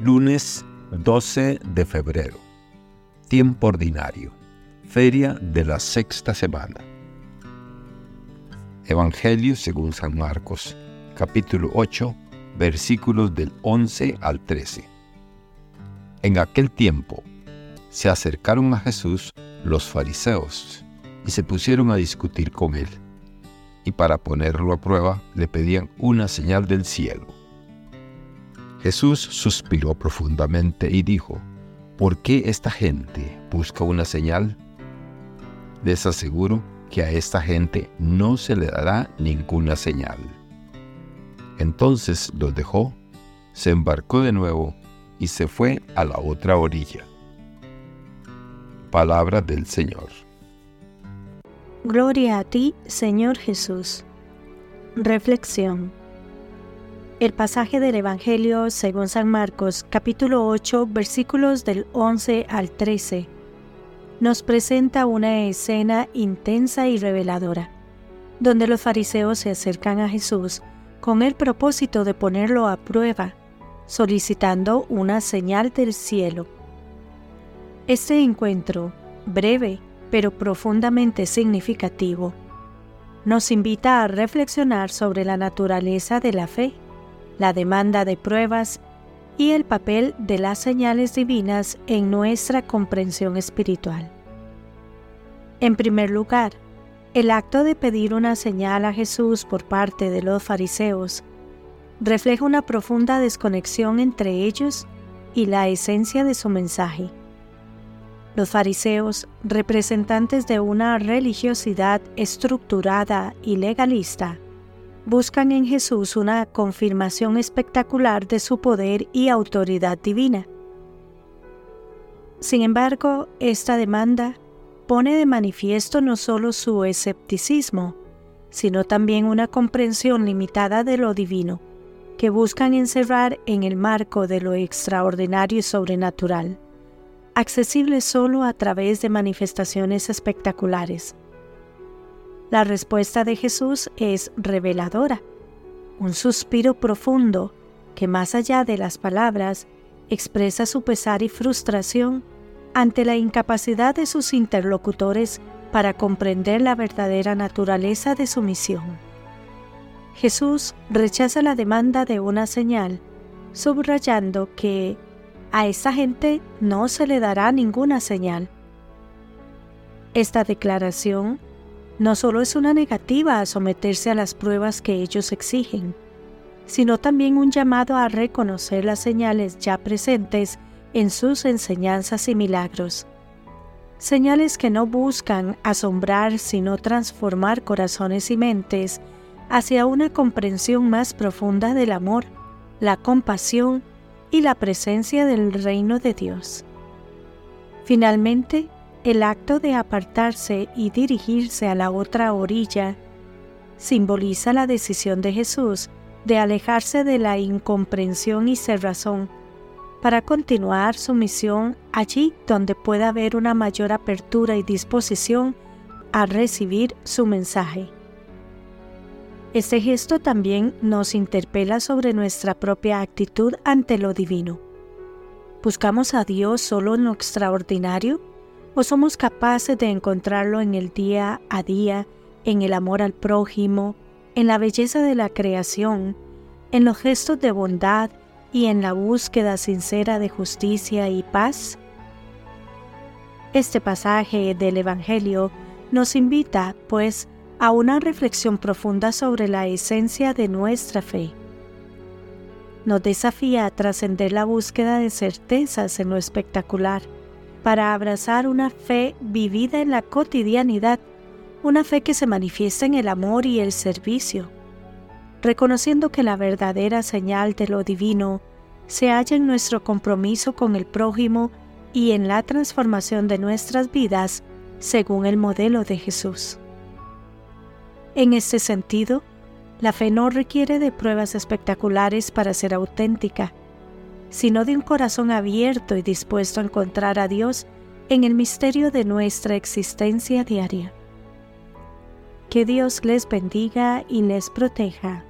Lunes 12 de febrero. Tiempo ordinario. Feria de la sexta semana. Evangelio según San Marcos, capítulo 8, versículos del 11 al 13. En aquel tiempo se acercaron a Jesús los fariseos y se pusieron a discutir con él. Y para ponerlo a prueba le pedían una señal del cielo. Jesús suspiró profundamente y dijo, ¿por qué esta gente busca una señal? Les aseguro que a esta gente no se le dará ninguna señal. Entonces los dejó, se embarcó de nuevo y se fue a la otra orilla. Palabra del Señor. Gloria a ti, Señor Jesús. Reflexión. El pasaje del Evangelio según San Marcos capítulo 8 versículos del 11 al 13 nos presenta una escena intensa y reveladora, donde los fariseos se acercan a Jesús con el propósito de ponerlo a prueba, solicitando una señal del cielo. Este encuentro, breve pero profundamente significativo, nos invita a reflexionar sobre la naturaleza de la fe la demanda de pruebas y el papel de las señales divinas en nuestra comprensión espiritual. En primer lugar, el acto de pedir una señal a Jesús por parte de los fariseos refleja una profunda desconexión entre ellos y la esencia de su mensaje. Los fariseos, representantes de una religiosidad estructurada y legalista, buscan en Jesús una confirmación espectacular de su poder y autoridad divina. Sin embargo, esta demanda pone de manifiesto no solo su escepticismo, sino también una comprensión limitada de lo divino, que buscan encerrar en el marco de lo extraordinario y sobrenatural, accesible solo a través de manifestaciones espectaculares. La respuesta de Jesús es reveladora, un suspiro profundo que más allá de las palabras expresa su pesar y frustración ante la incapacidad de sus interlocutores para comprender la verdadera naturaleza de su misión. Jesús rechaza la demanda de una señal, subrayando que a esa gente no se le dará ninguna señal. Esta declaración no solo es una negativa a someterse a las pruebas que ellos exigen, sino también un llamado a reconocer las señales ya presentes en sus enseñanzas y milagros. Señales que no buscan asombrar sino transformar corazones y mentes hacia una comprensión más profunda del amor, la compasión y la presencia del reino de Dios. Finalmente, el acto de apartarse y dirigirse a la otra orilla simboliza la decisión de Jesús de alejarse de la incomprensión y cerrazón para continuar su misión allí donde pueda haber una mayor apertura y disposición a recibir su mensaje. Este gesto también nos interpela sobre nuestra propia actitud ante lo divino. ¿Buscamos a Dios solo en lo extraordinario? ¿O somos capaces de encontrarlo en el día a día, en el amor al prójimo, en la belleza de la creación, en los gestos de bondad y en la búsqueda sincera de justicia y paz? Este pasaje del Evangelio nos invita, pues, a una reflexión profunda sobre la esencia de nuestra fe. Nos desafía a trascender la búsqueda de certezas en lo espectacular para abrazar una fe vivida en la cotidianidad, una fe que se manifiesta en el amor y el servicio, reconociendo que la verdadera señal de lo divino se halla en nuestro compromiso con el prójimo y en la transformación de nuestras vidas según el modelo de Jesús. En este sentido, la fe no requiere de pruebas espectaculares para ser auténtica, sino de un corazón abierto y dispuesto a encontrar a Dios en el misterio de nuestra existencia diaria. Que Dios les bendiga y les proteja.